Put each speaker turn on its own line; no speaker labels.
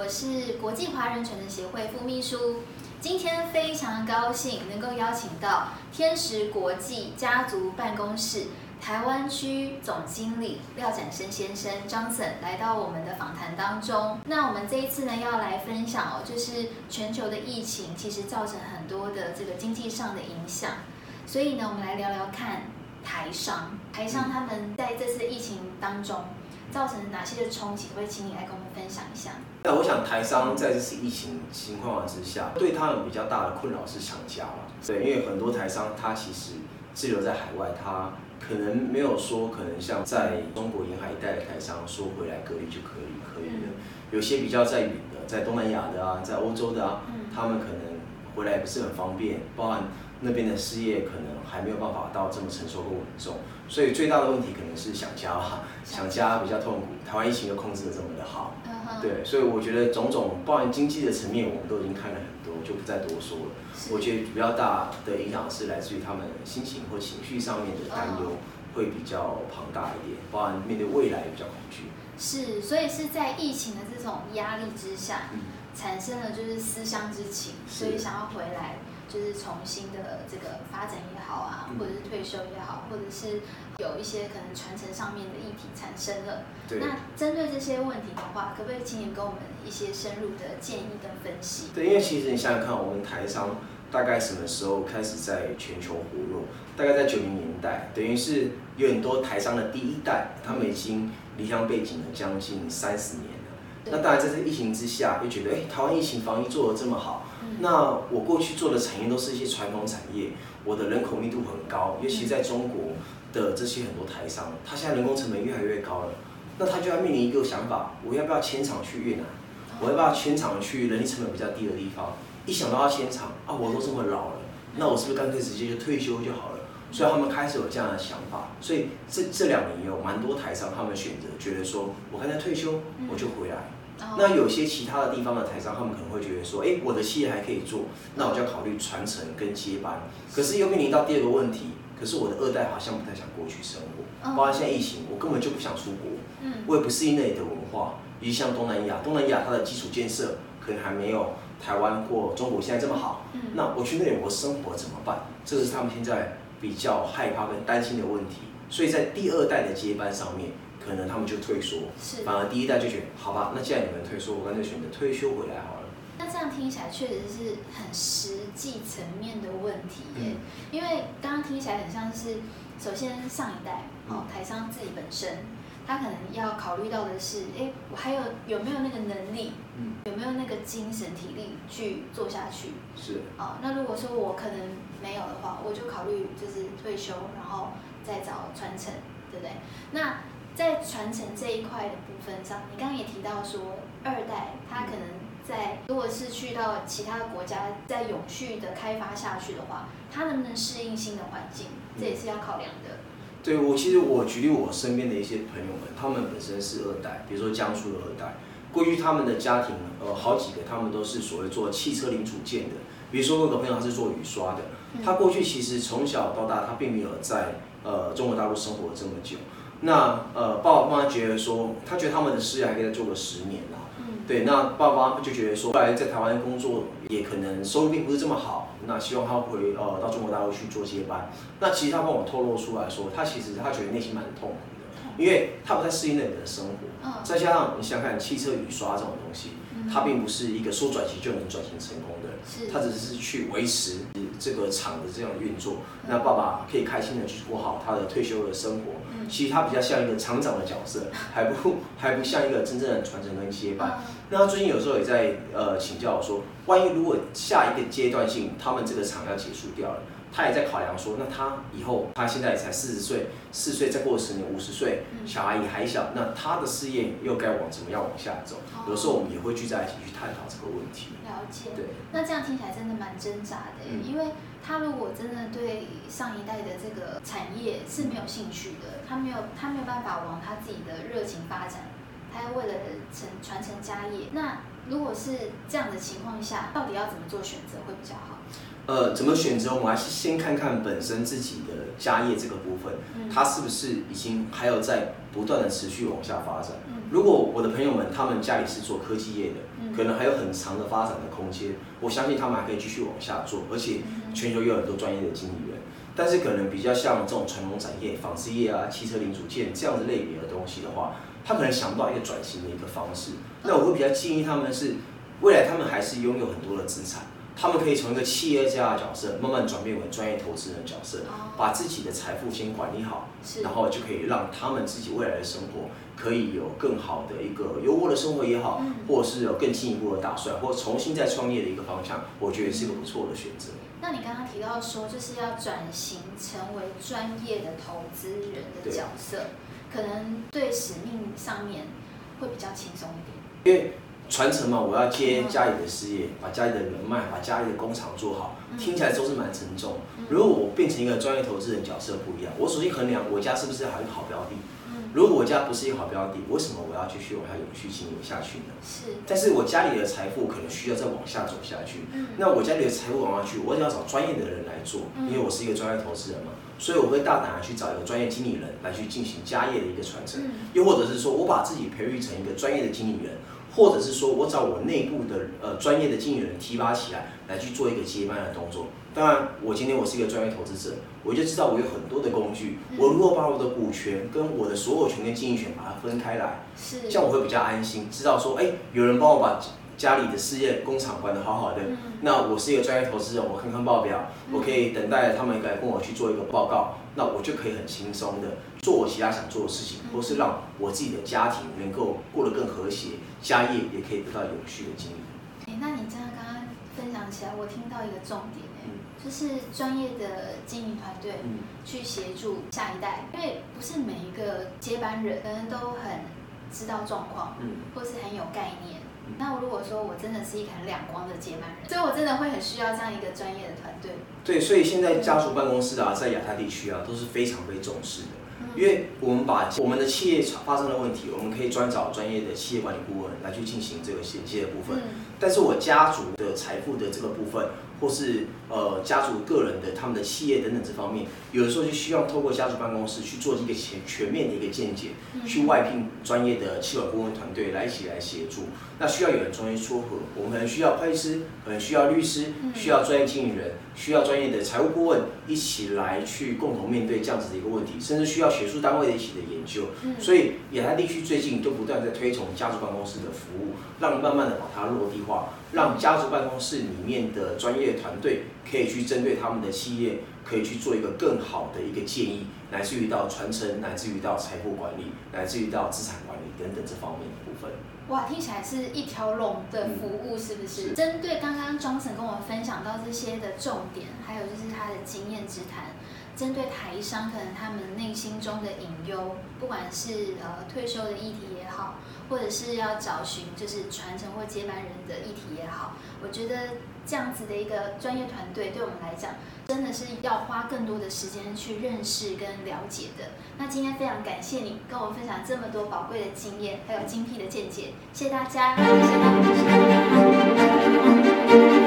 我是国际华人传承协会副秘书。今天非常高兴能够邀请到天时国际家族办公室台湾区总经理廖展生先生张森来到我们的访谈当中。那我们这一次呢要来分享哦，就是全球的疫情其实造成很多的这个经济上的影响，所以呢我们来聊聊看台商，台商他们在这次疫情当中。造成哪些的冲击？会请你来跟我们分享一下。
那我想台商在这次疫情情况之下，对他们比较大的困扰是厂家嘛。对，因为很多台商他其实滞留在海外，他可能没有说可能像在中国沿海一带的台商说回来隔离就可以可以的。有些比较在远的，在东南亚的啊，在欧洲的啊，他们可能回来不是很方便，包含那边的事业可能还没有办法到这么成熟和稳重。所以最大的问题可能是想家吧，想家比较痛苦。台湾疫情又控制的这么的好，对，所以我觉得种种，包含经济的层面，我们都已经看了很多，就不再多说了。我觉得比较大的影响是来自于他们心情或情绪上面的担忧会比较庞大一点，包含面对未来比较恐惧。
是，所以是在疫情的这种压力之下，产生了就是思乡之情，所以想要回来。就是重新的这个发展也好啊，或者是退休也好，或者是有一些可能传承上面的议题产生了。那针对这些问题的话，可不可以请你给我们一些深入的建议跟分析？
对，因为其实你想想看，我们台商大概什么时候开始在全球活络？大概在九零年代，等于是有很多台商的第一代，他们已经离乡背景了将近三十年了。那当然在这疫情之下，又觉得哎，台湾疫情防疫做得这么好。那我过去做的产业都是一些传统产业，我的人口密度很高，尤其在中国的这些很多台商，他现在人工成本越来越高了，那他就要面临一个想法，我要不要迁厂去越南？我要不要迁厂去人力成本比较低的地方？一想到要迁厂啊，我都这么老了，那我是不是干脆直接就退休就好了？所以他们开始有这样的想法，所以这这两年有蛮多台商他们选择觉得说，我干脆退休，我就回来。那有些其他的地方的台商，他们可能会觉得说，哎，我的企业还可以做，那我就要考虑传承跟接班。可是又面临到第二个问题，可是我的二代好像不太想过去生活，包括现在疫情，我根本就不想出国，我也不适应那里的文化。尤其像东南亚，东南亚它的基础建设可能还没有台湾或中国现在这么好。那我去那里我生活怎么办？这个是他们现在比较害怕跟担心的问题。所以在第二代的接班上面。可能他们就退缩，反而第一代就觉得，好吧，那既然你们退缩，我干脆选择退休回来好了。
那这样听起来确实是很实际层面的问题耶，因为刚刚听起来很像是，首先上一代哦，台商自己本身，他可能要考虑到的是，哎，我还有有没有那个能力，嗯，有没有那个精神体力去做下去？
是。
哦，那如果说我可能没有的话，我就考虑就是退休，然后再找传承，对不对？那在传承这一块的部分上，你刚刚也提到说，二代他可能在如果是去到其他国家，在永续的开发下去的话，他能不能适应新的环境，这也是要考量的。
对我，其实我举例我身边的一些朋友们，他们本身是二代，比如说江苏的二代，过去他们的家庭，呃，好几个他们都是所谓做汽车零组件的，比如说我有个朋友他是做雨刷的，他过去其实从小到大他并没有在呃中国大陆生活这么久。那呃，爸爸妈妈觉得说，他觉得他们的事业还可以再做个十年啦。嗯。对，那爸爸妈妈就觉得说，后来在台湾工作也可能收入并不是这么好，那希望他回呃到中国大陆去做接班。那其实他跟我透露出来说，他其实他觉得内心蛮痛苦的，因为他不太适应那里的生活。嗯。再加上你想想看，汽车雨刷这种东西，它并不是一个说转型就能转型成功的。是。它只是去维持这个厂的这样运作，那爸爸可以开心的去过好他的退休的生活。其实他比较像一个厂长的角色，还不还不像一个真正的传承跟接班。那他最近有时候也在呃请教我说，万一如果下一个阶段性他们这个厂要结束掉了，他也在考量说，那他以后他现在才四十岁，四岁再过十年五十岁，小孩也还小，那他的事业又该往怎么样往下走？有时候我们也会聚在一起去探讨这个问题。
了解。对。那这样听起来真的蛮挣扎的，因为。他如果真的对上一代的这个产业是没有兴趣的，他没有他没有办法往他自己的热情发展，他要为了承传承家业。那如果是这样的情况下，到底要怎么做选择会比较好？
呃，怎么选择？我们还是先看看本身自己的家业这个部分，它是不是已经还有在不断的持续往下发展。如果我的朋友们他们家里是做科技业的，可能还有很长的发展的空间，我相信他们还可以继续往下做，而且全球有很多专业的经理人。但是可能比较像这种传统产业、纺织业啊、汽车零组件这样子类别的东西的话，他可能想不到一个转型的一个方式。那我会比较建议他们是，未来他们还是拥有很多的资产。他们可以从一个企业家的角色慢慢转变为专业投资人的角色，把自己的财富先管理好，然后就可以让他们自己未来的生活可以有更好的一个优渥的生活也好，或者是有更进一步的打算，或重新再创业的一个方向，我觉得是一个不错的选择。
那你刚刚提到说，就是要转型成为专业的投资人的角色，可能对使命上面会比较轻松一
点，因为。传承嘛，我要接家里的事业，把家里的人脉，把家里的工厂做好，听起来都是蛮沉重。如果我变成一个专业投资人角色不一样，我首先衡量我家是不是还有好标的。如果我家不是一个好标的，为什么我要继续往下永续经营下去呢？
是。
但是我家里的财富可能需要再往下走下去。那我家里的财富往下去，我只要找专业的人来做，因为我是一个专业投资人嘛，所以我会大胆的去找一个专业经理人来去进行家业的一个传承。又或者是说我把自己培育成一个专业的经理人。或者是说我找我内部的呃专业的经理人提拔起来，来去做一个接班的动作。当然，我今天我是一个专业投资者，我就知道我有很多的工具。我如果把我的股权跟我的所有权跟经营权把它分开来，
是
这样我会比较安心，知道说，哎，有人帮我把家里的事业工厂管得好好的。那我是一个专业投资人，我看看报表，我可以等待他们来跟我去做一个报告。那我就可以很轻松的做我其他想做的事情，或是让我自己的家庭能够过得更和谐，家业也可以得到有序的经营。
哎，那你这样刚刚分享起来，我听到一个重点哎，就是专业的经营团队去协助下一代，因为不是每一个接班人可能都很知道状况，嗯，或是很有概念。那如果说我真的是一个很亮光的接班人，所以我真的会很需要这样一个专业的团队。
对，所以现在家族办公室啊，在亚太地区啊，都是非常被重视的。因为我们把我们的企业发生的问题，我们可以专找专业的企业管理顾问来去进行这个衔接的部分。但是我家族的财富的这个部分。或是呃家族个人的他们的企业等等这方面，有的时候就需要透过家族办公室去做一个全全面的一个见解，去外聘专业的企管顾问团队来一起来协助。那需要有人专业撮合，我们可能需要会计师，可能需要律师，需要专业经理人，需要专业的财务顾问一起来去共同面对这样子的一个问题，甚至需要学术单位的一起的研究。所以亚太地区最近都不断在推崇家族办公室的服务，让慢慢的把它落地化。让家族办公室里面的专业团队可以去针对他们的企业，可以去做一个更好的一个建议，乃至于到传承，乃至于到财富管理，乃至于到资产管理。等等这方面的部分。
哇，听起来是一条龙的服务，是不是？针对刚刚庄神跟我们分享到这些的重点，还有就是他的经验之谈。针对台商，可能他们内心中的隐忧，不管是呃退休的议题也好，或者是要找寻就是传承或接班人的议题也好，我觉得这样子的一个专业团队，对我们来讲，真的是要花更多的时间去认识跟了解的。那今天非常感谢你跟我分享这么多宝贵的经验，还有精辟的见解，谢谢大家，谢谢大家。